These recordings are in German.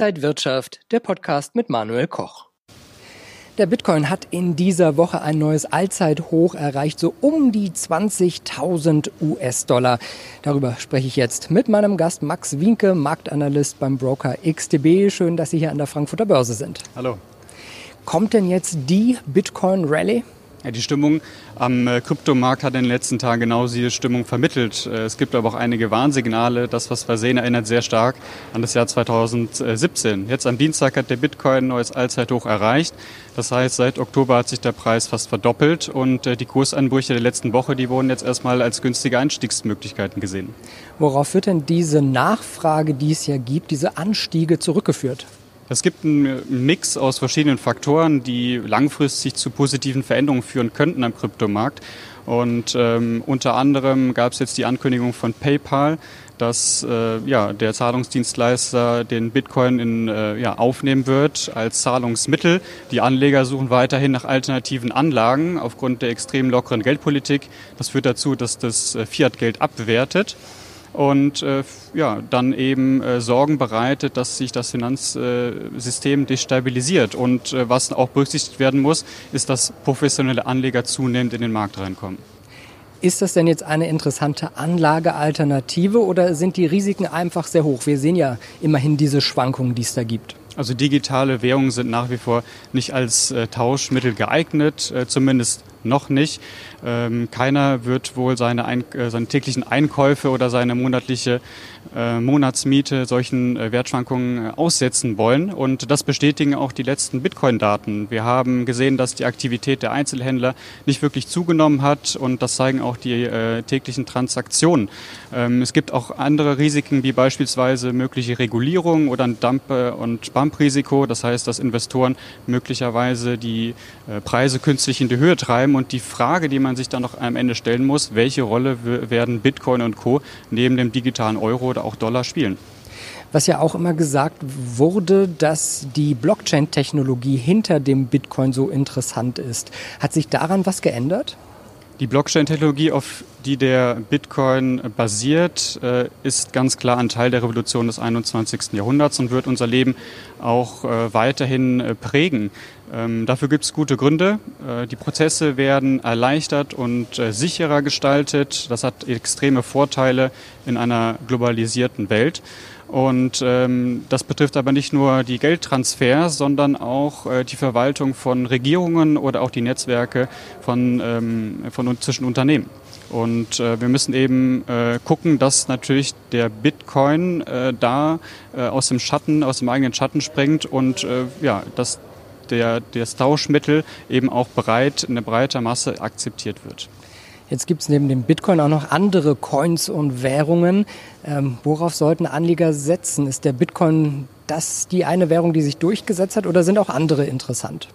Inside Wirtschaft, der Podcast mit Manuel Koch. Der Bitcoin hat in dieser Woche ein neues Allzeithoch erreicht, so um die 20.000 US-Dollar. Darüber spreche ich jetzt mit meinem Gast Max Wienke, Marktanalyst beim Broker XTB. Schön, dass Sie hier an der Frankfurter Börse sind. Hallo. Kommt denn jetzt die Bitcoin Rally? Ja, die Stimmung am äh, Kryptomarkt hat in den letzten Tagen genau diese Stimmung vermittelt. Äh, es gibt aber auch einige Warnsignale. Das, was wir sehen, erinnert sehr stark an das Jahr 2017. Jetzt am Dienstag hat der Bitcoin ein neues Allzeithoch erreicht. Das heißt, seit Oktober hat sich der Preis fast verdoppelt und äh, die Kursanbrüche der letzten Woche, die wurden jetzt erstmal als günstige Einstiegsmöglichkeiten gesehen. Worauf wird denn diese Nachfrage, die es ja gibt, diese Anstiege zurückgeführt? Es gibt einen Mix aus verschiedenen Faktoren, die langfristig zu positiven Veränderungen führen könnten am Kryptomarkt. Und ähm, unter anderem gab es jetzt die Ankündigung von PayPal, dass äh, ja, der Zahlungsdienstleister den Bitcoin in, äh, ja, aufnehmen wird als Zahlungsmittel. Die Anleger suchen weiterhin nach alternativen Anlagen aufgrund der extrem lockeren Geldpolitik. Das führt dazu, dass das äh, Fiat-Geld abwertet und äh, ja, dann eben äh, Sorgen bereitet, dass sich das Finanzsystem destabilisiert. Und äh, was auch berücksichtigt werden muss, ist, dass professionelle Anleger zunehmend in den Markt reinkommen. Ist das denn jetzt eine interessante Anlagealternative oder sind die Risiken einfach sehr hoch? Wir sehen ja immerhin diese Schwankungen, die es da gibt. Also digitale Währungen sind nach wie vor nicht als äh, Tauschmittel geeignet, äh, zumindest noch nicht. Ähm, keiner wird wohl seine, Ein äh, seine täglichen Einkäufe oder seine monatliche äh, Monatsmiete solchen äh, Wertschwankungen äh, aussetzen wollen. Und das bestätigen auch die letzten Bitcoin-Daten. Wir haben gesehen, dass die Aktivität der Einzelhändler nicht wirklich zugenommen hat und das zeigen auch die äh, täglichen Transaktionen. Ähm, es gibt auch andere Risiken, wie beispielsweise mögliche Regulierung oder ein Dump- und Bump-Risiko. Das heißt, dass Investoren möglicherweise die äh, Preise künstlich in die Höhe treiben. Und die Frage, die man sich dann noch am Ende stellen muss, welche Rolle werden Bitcoin und Co. neben dem digitalen Euro oder auch Dollar spielen? Was ja auch immer gesagt wurde, dass die Blockchain-Technologie hinter dem Bitcoin so interessant ist. Hat sich daran was geändert? Die Blockchain-Technologie, auf die der Bitcoin basiert, äh, ist ganz klar ein Teil der Revolution des 21. Jahrhunderts und wird unser Leben auch äh, weiterhin äh, prägen. Ähm, dafür gibt es gute Gründe. Die Prozesse werden erleichtert und sicherer gestaltet. Das hat extreme Vorteile in einer globalisierten Welt. Und ähm, das betrifft aber nicht nur die Geldtransfers, sondern auch äh, die Verwaltung von Regierungen oder auch die Netzwerke von, ähm, von zwischen Unternehmen. Und äh, wir müssen eben äh, gucken, dass natürlich der Bitcoin äh, da äh, aus dem Schatten, aus dem eigenen Schatten springt und äh, ja, dass der, das Tauschmittel eben auch breit, in einer breiter Masse akzeptiert wird. Jetzt gibt es neben dem Bitcoin auch noch andere Coins und Währungen. Ähm, worauf sollten Anleger setzen? Ist der Bitcoin das die eine Währung, die sich durchgesetzt hat oder sind auch andere interessant?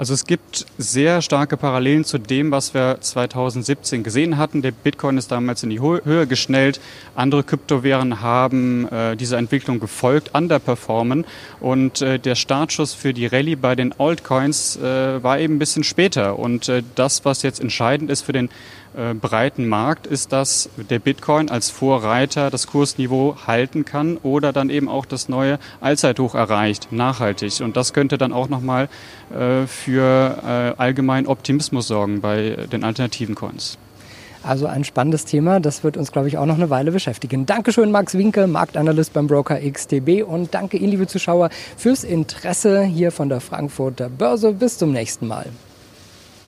Also es gibt sehr starke Parallelen zu dem, was wir 2017 gesehen hatten. Der Bitcoin ist damals in die Höhe geschnellt. Andere Kryptowährungen haben äh, dieser Entwicklung gefolgt, underperformen. Und äh, der Startschuss für die Rallye bei den Altcoins äh, war eben ein bisschen später. Und äh, das, was jetzt entscheidend ist für den äh, breiten Markt ist, dass der Bitcoin als Vorreiter das Kursniveau halten kann oder dann eben auch das neue Allzeithoch erreicht, nachhaltig. Und das könnte dann auch nochmal äh, für äh, allgemeinen Optimismus sorgen bei den alternativen Coins. Also ein spannendes Thema, das wird uns, glaube ich, auch noch eine Weile beschäftigen. Dankeschön, Max Winke, Marktanalyst beim Broker XTB und danke Ihnen, liebe Zuschauer, fürs Interesse hier von der Frankfurter Börse. Bis zum nächsten Mal.